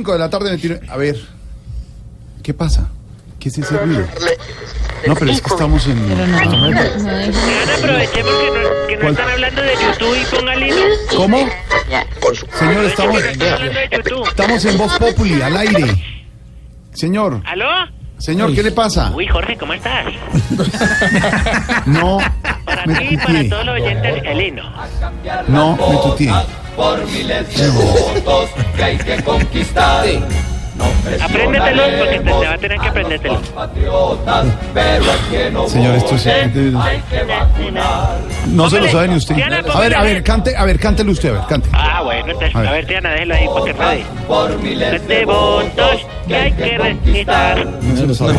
5 de la tarde, 29. A ver, ¿qué pasa? ¿Qué es ese ruido? No, pero es que estamos en. Vean, aproveché porque no, que no ¿Cuál? están hablando de YouTube y póngale no. ¿Cómo? Señor, estamos, Están hablando de YouTube. estamos en Voz Populi, al aire. Señor, ¿Aló? señor, ¿qué le pasa? Uy, Jorge, ¿cómo estás? No, Para me ti y para todos los oyentes, el himno. No, me tutié. Por miles de votos que hay que conquistar. No Apréndetelo porque te, te va a tener que aprendértelo. patriotas, pero es que no Señor, esto es. hay que vacunar. No se lo sabe ni usted. Diana, A ver, a ver, cante, a ver, cántelo usted, a ver, cante. Ah, bueno, entonces, A ver. a ver, Diana, déjelo ahí para que rade. Por miles De votos que hay que registrar. No se lo sabe.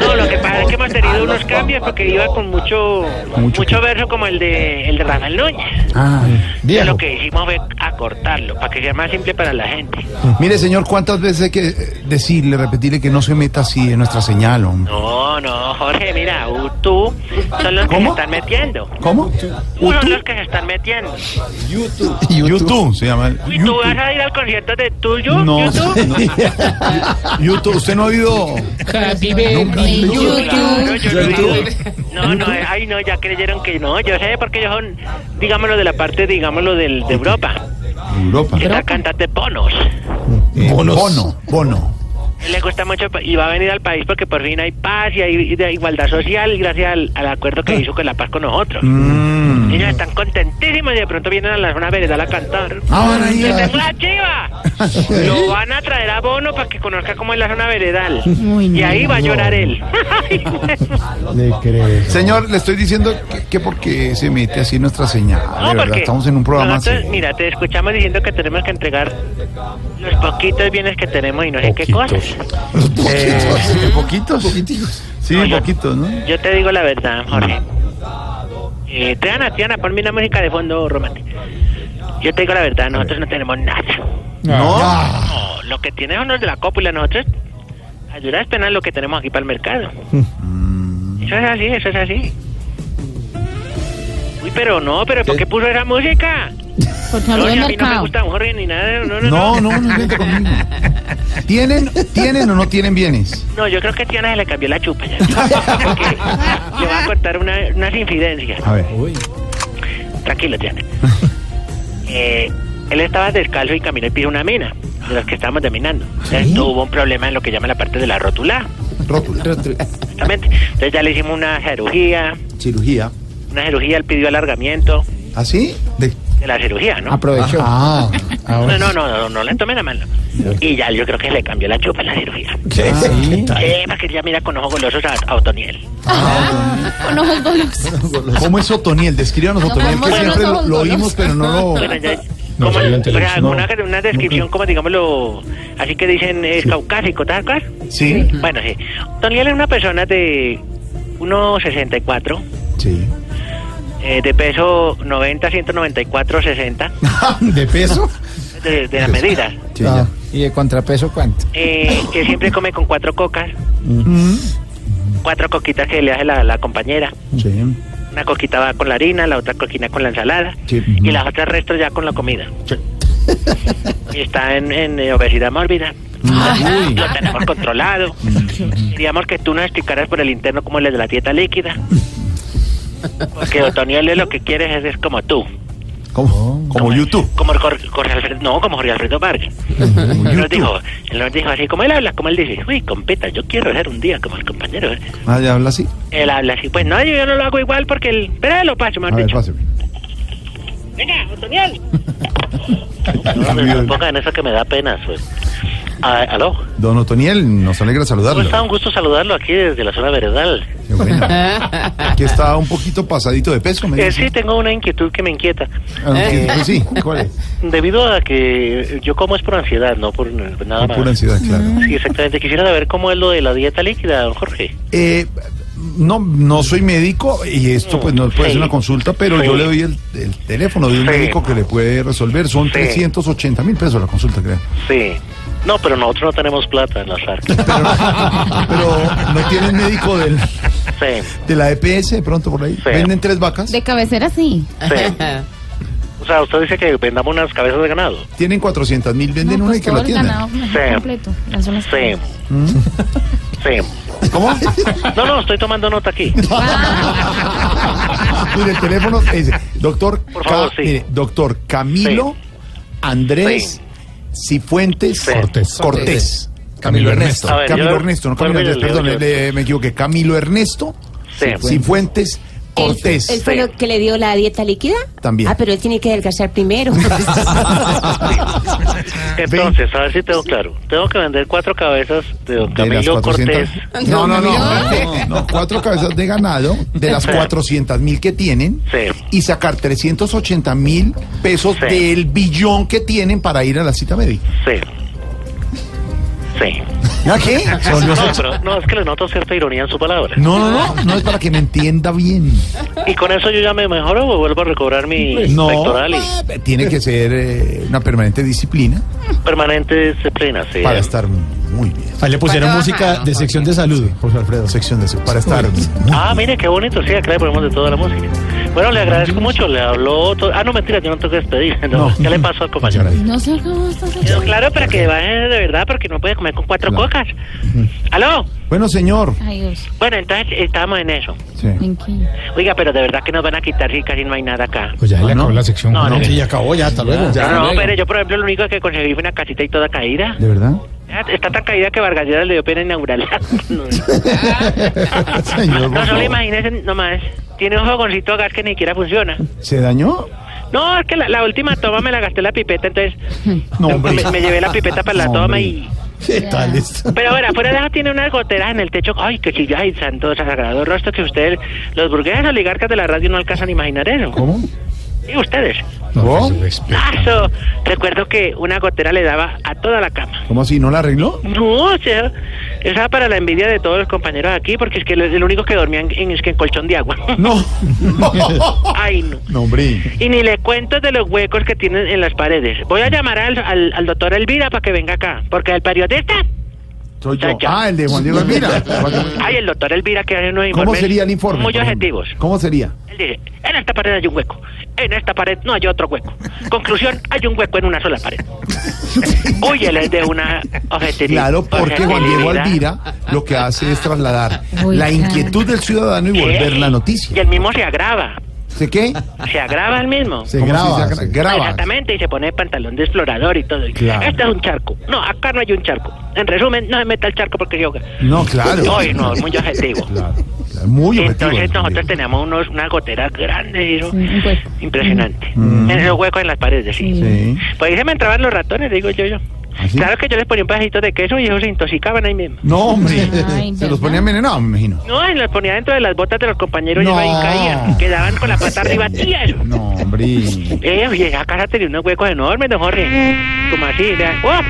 No, lo que pasa es que hemos tenido unos cambios porque iba con mucho Mucho verso como el de el de Rafael Núñez. Ah, Y lo que hicimos fue acortarlo para que sea más simple para la gente. Mire, señor, ¿cuántas veces hay que eh, decirle, repetirle que no se meta así en nuestra señal, hombre? No, no, Jorge, mira, tú son los que se están metiendo. ¿Cómo? Tú son los que se están metiendo. YouTube se llama. ¿Y tú vas a ir al concierto de tuyo? No, YouTube? YouTube, ¿usted no ha oído? Claro, yo lo digo. No, no, eh, ay, no, ya creyeron que no. Yo sé porque ellos son, digámoslo, de la parte, digámoslo, del, de Europa. Europa. Que la cantante Bonos. Eh, Bono, Bono. Él le gusta mucho y va a venir al país porque por fin hay paz y hay de igualdad social gracias al, al acuerdo que hizo con la paz con nosotros. Mm. Ellos están contentísimos y de pronto vienen a la zona veredal a cantar. Ah, ir ¡Le tengo la chiva! Lo van a traer a Bono para que conozca cómo es la zona veredal. y ahí va a llorar él. Señor, le estoy diciendo que, que porque se mete así nuestra señal. No, de verdad, porque estamos en un programa nosotros, así. Mira, te escuchamos diciendo que tenemos que entregar los poquitos bienes que tenemos y no sé qué cosas. Eh, poquitos. Sí, No, yo- poquitos, ¿no? Yo te digo la verdad, Jorge. Eh, Triana, Triana, ponme una música de fondo romántica. Yo te digo la verdad, nosotros no tenemos nada. No. No, lo que tienen son los de la cópula, nosotros a duras penas lo que tenemos aquí para el mercado. Eso es así, eso es así. Uy, pero no, pero ¿por qué puso esa música? Por No, no me mercado. gusta Jorge ni nada, no, no, No, no. no, no invente conmigo. ¿Tienen, ¿Tienen o no tienen bienes? No, yo creo que a Tiana se le cambió la chupa ya. Porque le voy a contar una, unas infidencias. A ver. Tranquilo, Tiana. Eh, él estaba descalzo y caminó y pidió una mina, de las que estábamos dominando. Entonces tuvo un problema en lo que llama la parte de la rótula. Rótula. Exactamente. Entonces ya le hicimos una cirugía, Cirugía. una cirugía, él pidió alargamiento ¿Así? De... de la cirugía, ¿no? Aprovechó. Ah, No, no, no, no, no le tomen la mano. Y ya yo creo que le cambió la chupa en la cirugía. sí. Eh, para que ya mira con ojos golosos a, a Otoniel. Con ojos golosos. ¿Cómo es Otoniel? Descríbanos Otoniel, que ¿cómo son siempre lo, lo oímos, pero no lo... Bueno, ya, No, como, o sea, televisión. una, una descripción como digámoslo, así que dicen es caucásico, ¿tal cual? Sí. Bueno, sí. Otoniel es una persona de 1,64, Sí. Eh, de peso 90, 194, 60, ¿De peso? de, de las medidas. Sí, ya. ¿Y de contrapeso cuánto? Eh, que siempre come con cuatro cocas, Mm. cuatro coquitas que le hace la, la compañera. Sí. Una coquita va con la harina, la otra coquina con la ensalada Sí. y las otras restos ya con la comida. Sí. Y está en, en, eh, obesidad mórbida. Uy. Lo tenemos controlado. Queríamos que tú nos explicaras por el interno cómo es el de la dieta líquida. Porque Otoniel es lo que quiere es, es como tú. ¿Cómo? Como YouTube. Como Jorge, Jorge Alfredo, no, como Jorge Alfredo Vargas. Él nos dijo, él nos dijo así, como él habla, como él dice, uy, compita, yo quiero ser un día como el compañero. ¿eh?". Ah, ya habla así. Él habla así, pues no, yo, yo no lo hago igual porque el... Pero lo paso, mejor ver, dicho. Venga, Otoniel. No, No me pongan eso que me da pena. Pues. Ah, ¿Aló? Don Otoniel, nos alegra ¿Cómo saludarlo. está? Un gusto saludarlo aquí desde la zona veredal. Qué bueno. Que está un poquito pasadito de peso, me Eh, dice. sí, tengo una inquietud que me inquieta. Ah, sí, sí, ¿cuál es? Debido a que yo como es por ansiedad, no por nada Por más. pura ansiedad, claro. Sí, exactamente. Quisiera saber cómo es lo de la dieta líquida, don Jorge. Eh, no, no soy médico y esto pues no puede Sí. ser una consulta, pero Sí. yo le doy el, el teléfono de un Sí. médico que le puede resolver. Son Sí. 380 mil pesos la consulta, creo. Sí. No, pero nosotros no tenemos plata en las arcas. Pero no tienen médico del, Sí, de la EPS de pronto por ahí. Sí. Venden tres vacas. De cabecera sí. sí. O sea, usted dice que vendamos unas cabezas de ganado. Tienen 400 mil, venden No, una y pues que atiendan. ganado mejor Sí. completo. Las Sí. Sí. ¿Cómo? No, no, estoy tomando nota aquí. Mire, el teléfono es doctor, Por favor, sí. mire, doctor Camilo Andrés Cifuentes Sí. Cortés. Cortés. Camilo Ernesto. A ver, Camilo yo- Ernesto, no vuelvo Camilo y Andrés, le leo perdón, yo. le- me equivoqué. Camilo Ernesto Sí. Cifuentes Cortés. ¿Él fue lo que le dio la dieta líquida? También. Ah, pero él tiene que adelgazar primero. Entonces, a ver si tengo claro. Tengo que vender cuatro cabezas de don De Camilo 400. Cortés. No, no, no, no, no, Cuatro cabezas de ganado de las Sí. 400 mil que tienen Sí. y sacar 380 mil pesos Sí. del billón que tienen para ir a la cita médica. Sí. ¿A qué? No, pero no, es que le noto cierta ironía en su palabra. No, no, no, no es para que me entienda bien. ¿Y con eso yo ya me mejoro o vuelvo a recobrar mi No, pectoral y eh, tiene que ser eh, una permanente disciplina permanente disciplina? Sí. para estar muy bien. Ahí le pusieron música de sección de salud, José Alfredo. Sección de para estar muy Ah, mire, qué bonito, sí, acá le ponemos de toda la música. Bueno, le agradezco mucho, le habló... to- Ah, no, mentira, yo no tengo que despedir. No, No. ¿Qué le pasó al compañero? No No, sección. claro, para que baje de verdad, porque no puede comer con cuatro Claro. cocas. ¿Aló? Bueno, señor. Bueno, entonces estábamos en eso. Sí. Oiga, pero de verdad que nos van a quitar si casi no hay nada acá. Pues ya le ¿no? acabó la sección. No, no. Sí, ya acabó, ya, hasta luego. no, no, pero yo, por ejemplo, lo único que conseguí fue una casita y toda caída. ¿De verdad? Está tan caída que Vargas Lleras le dio pena inaugurarla. no, señor, no solo imagínese nomás. Tiene un fogoncito a gas que ni siquiera funciona. ¿Se dañó? No, es que la, la última toma me la gasté la pipeta, entonces No, hombre. me, me llevé la pipeta para la No, toma hombre. y... ¿Qué tal esto? Pero bueno, afuera de eso tiene unas goteras en el techo. Ay, que si ay, santo sagrado rostro, que ustedes, los burgueses oligarcas de la radio no alcanzan a imaginar eso. ¿Cómo? Y ustedes. ¿Oh? pues, respeto. Ah. Recuerdo que una gotera le daba a toda la cama. ¿Cómo así? ¿No la arregló? No, o sea, esa para la envidia de todos los compañeros aquí, porque es que el único que dormían en, es que en colchón de agua. No. Ay, no. No, hombre. Y ni le cuento de los huecos que tienen en las paredes. Voy a llamar al, al, al doctor Elvira para que venga acá, porque el periodista... Soy yo. Ah, el de Juan Diego Elvira. Ay, el doctor Elvira que hace unos informes ¿Cómo sería el informe? muy por ejemplo? objetivos. ¿Cómo sería? Él dice, en esta pared hay un hueco, en esta pared no hay otro hueco. Conclusión, hay un hueco en una sola pared. Uy, él es de una objetividad. Claro, porque Juan Diego Elvira lo que hace es trasladar Uy, la inquietud del ciudadano y volver la Y noticia. el mismo se agrava. ¿Se qué? Se agrava el mismo. Se ¿Cómo graba, se graba. Exactamente, y se pone pantalón de explorador y todo. Claro. Este es un charco. No, acá no hay un charco. En resumen, no se meta el charco porque ahoga. No, claro. Ay, no, muy objetivo. Claro, claro, Muy objetivo. Entonces nosotros teníamos unos, unas goteras grandes y eso. Sí, hueco. Impresionante. Mm. En los huecos en las paredes, sí. Sí. Pues ahí se me entraban los ratones, digo yo. yo. ¿Ah? Claro que yo les ponía un pedacito de queso y ellos se intoxicaban ahí mismo. No, hombre. Ay, Se los ponía envenenados, me imagino. No, y los ponía dentro de las botas de los compañeros y No. ellos ahí caían. Quedaban con la pata arriba tieso. No, hombre. Eh, oye, esa casa tenía unos huecos enormes, don Jorge. Como así, vea. ¡Oh!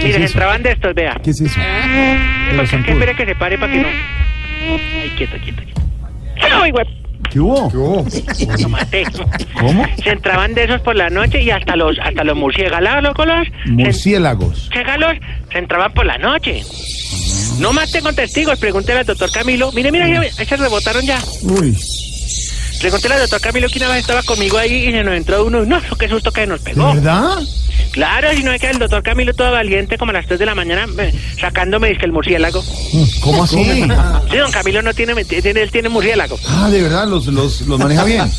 Se eso? entraban de estos, vea. ¿Qué es eso? Eh, espere que se pare para que no. Ay, quieto, quieto, quieto. ¡Ay, güey! ¿Qué hubo? Lo maté. ¿Cómo? Se entraban de esos por la noche y hasta los hasta los murciélagos, Murciélagos. murciélagos se entraban por la noche. No más tengo testigos, pregúntele al doctor Camilo. Mire, mire, mire, se rebotaron ya. Uy. Pregúntele al doctor Camilo que una vez estaba conmigo ahí y se nos entró uno. No, qué susto que nos ¿De pegó. verdad? Claro, si no es que el doctor Camilo todo valiente como a las 3 de la mañana me- sacándome dice el murciélago. ¿Cómo así? Sí, don Camilo no tiene, tiene él tiene murciélago. Ah, de verdad, los, los, los maneja bien.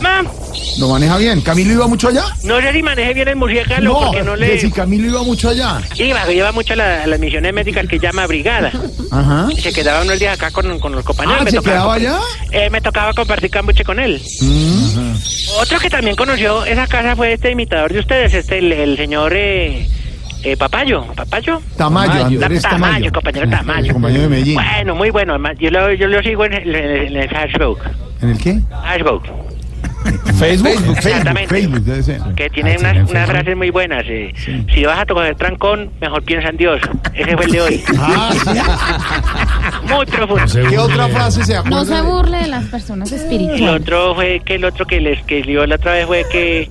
¿Cómo? Lo maneja bien. ¿Camilo iba mucho allá? No sé si maneje bien el murciélago porque no que le... si Camilo iba mucho allá. Iba, lleva mucho a, la- a las misiones médicas que llama brigada. Ajá. Y se quedaba unos días acá con, con los compañeros. Ah, me ¿se tocaba quedaba allá? Eh, me tocaba compartir cambuche con él. Mm. Otro que también conoció esa casa fue este imitador de ustedes, este el, el señor eh, eh, Papayo. ¿Papayo? Tamayo, Tamayo, Tamayo. compañero Eh, Tamayo. Compañero de Medellín. Bueno, muy bueno. Yo lo, yo lo sigo en el, en el. ¿En el qué? Facebook. Facebook. Facebook, Exactamente. Facebook, debe ser. Que tiene Ah, unas, sí, frases muy buenas. eh. Si vas a coger trancón, mejor piensa en Dios. Ese fue el de hoy. Ah. Muy profundo. No se ¿Qué burle. otra frase se acuerda? No se de- burle de las personas El espirituales. otro fue que el otro que les que escribió la otra vez fue que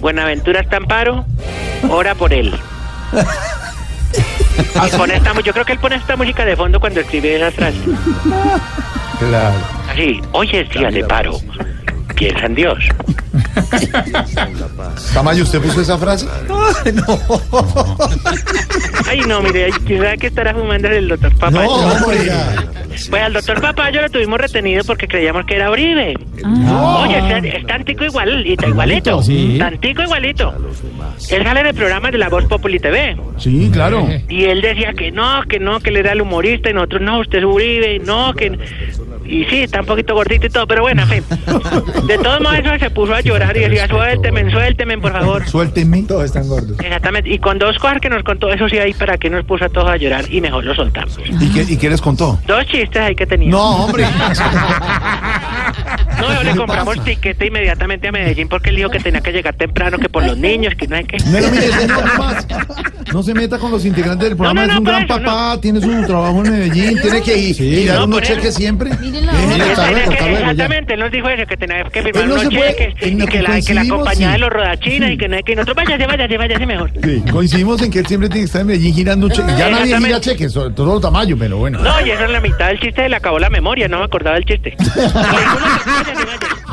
Buenaventura está en paro, ora por él. Y pone esta yo creo que él pone esta música de fondo cuando escribe esas frases. Claro. Así, hoy es día de paro. Piensa en Dios. Tamayo, ¿usted puso esa frase? Ay, no, mire, quizá que estará fumando el doctor Papayo. No, oiga. Pues al doctor Papayo lo tuvimos retenido porque creíamos que era Uribe. Ah. Oye, es, es tantico igualito, igualito. sí. Tantico igualito. Él sale en el programa de La Voz Populi TV. Sí, claro. Y él decía que no, que no, que él era el humorista y nosotros no, usted es Uribe, no, que... Y sí, está un poquito gordito y todo, pero bueno, en fin. De todos modos, eso se puso a llorar y decía, suélteme, suélteme, por favor. Suélteme. Todos están gordos. Exactamente. Y con dos cosas que nos contó, eso sí, ahí para que nos puso a todos a llorar y mejor lo soltamos. ¿Y qué, ¿Y qué les contó? Dos chistes ahí que tenía. No, hombre. No, ¿Qué le compramos pasa? tiquete inmediatamente a Medellín porque él dijo que tenía que llegar temprano, que por los niños, que no hay que... Pero mire, señor, no más. No se meta con los integrantes del programa. No, no, es un gran por eso, papá, tiene su trabajo en Medellín, tiene que ir y dar No, unos cheques siempre. Exactamente, él nos dijo eso, que tenía que firmar unos cheques y que la, que la compañía sí. de los rodachinas y que no hay que nosotros váyase, váyase, váyase mejor. Sí, coincidimos en que él siempre tiene que estar en Medellín girando un cheque. Ya nadie gira cheques, sobre todo Tamayo, pero bueno. No, y eso es la mitad del chiste, le acabó la memoria, no me acordaba del chiste.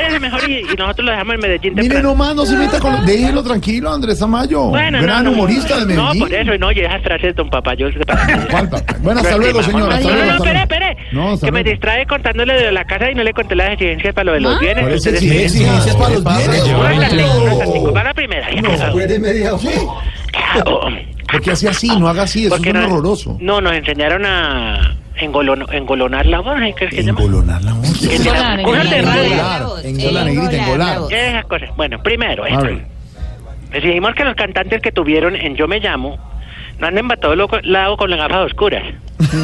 Váyase mejor y, y nosotros lo dejamos en Medellín Mire nomás, no se meta con... Déjelo tranquilo, Andrés Tamayo. Bueno, gran no, no, humorista de No, Medellín. por eso, no, y esas frases, don papá, yo... ¿Cuál, papá? Bueno, hasta luego, señor. Hasta No, luego. no, no, espere, espere. No, que me distrae contándole de la casa y no le conté las exigencias para lo de los ¿Ah? bienes. Por exigencias para los ¿Qué bienes. La primera. media hora. Claro. Porque así no haga así, eso es no- horroroso. No, nos enseñaron a engolon- engolonar la voz. ¿Qué? Engolonar la voz. Radio. Engolar, engolar, negrita, engolar. Esas cosas. Bueno, primero. Decidimos que los cantantes que tuvieron en Yo Me Llamo no anden para todo lado con las gafas oscuras.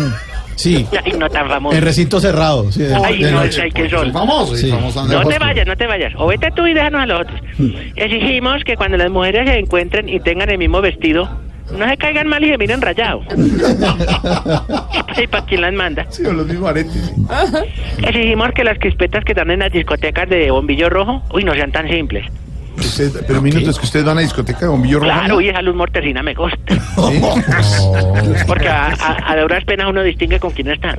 Sí, Y no tan famosos. en recinto cerrado. Sí, de, Ay, de no, noche. ay, qué sol. Famoso, Sí. famoso No te vayas, no te vayas. O vete tú y déjanos a los otros. Exigimos que cuando las mujeres se encuentren y tengan el mismo vestido, no se caigan mal y se miren rayados. ¿Y para quién las manda? Sí, o los mismos aretes. Exigimos que las crispetas que dan en las discotecas de bombillo rojo, uy, no sean tan simples. Usted- pero minutos que ustedes van a discoteca de bombillo rojo. Claro, uy, esa luz mortecina me gusta. ¿Sí? Porque a, a, a duras penas uno distingue con quién está.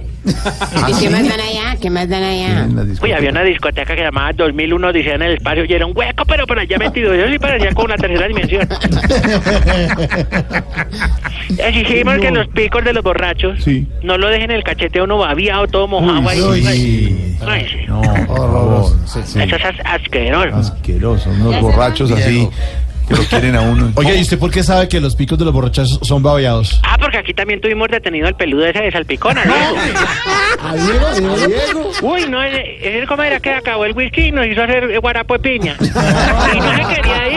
¿Ah, ¿Y sí? qué más dan allá? ¿Qué más dan allá? Uy, había una discoteca que llamaba 2001 Odisea en el espacio y era un hueco, pero por allá metido. Yo sí parecía con una tercera dimensión. Exigimos que los picos de los borrachos Sí. no lo dejen el cachete a uno babiado, todo mojado ahí. uy. No. Sí, sí. Eso es as- asqueroso. Asqueroso, unos borrachos así que lo quieren a uno. Oye, ¿y usted por qué sabe que los picos de los borrachos son babeados? Ah, porque aquí también tuvimos detenido al peludo ese de salpicona, ¿no? ¿A Diego? ¿A Diego? Uy, no, es es como era que acabó el whisky y nos hizo hacer guarapo de piña. Y no se quería ir.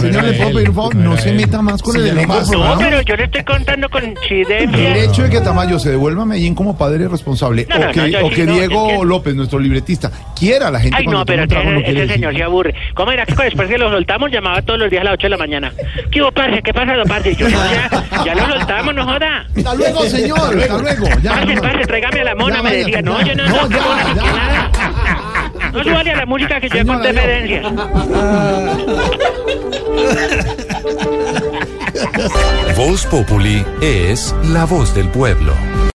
Señor, le puedo pedir un favor, no se meta más con el elenco del No, programa. pero yo le estoy contando con El hecho de que Tamayo se devuelva a Medellín como padre responsable No, no, o que, no, yo o sí que no, Diego es que- López, nuestro libretista, quiera a la gente Ay, cuando no, pero toma un trago, no ese, quiere señor se aburre. ¿Cómo era que después que lo soltamos llamaba todos los días a las 8 de la mañana? ¿Qué hubo, parce? ¿Qué pasa, don parce? Yo, no, ya, ya lo soltamos, no joda. Hasta luego, señor, hasta luego. Ya, Parce, no, parce, tráigame a la mona, Ya, me vaya, decía. No, ya. yo no, No, no, ya, no, ya. nada. No súbale a la música que yo conté ya. herencias. Voz Populi es la voz del pueblo.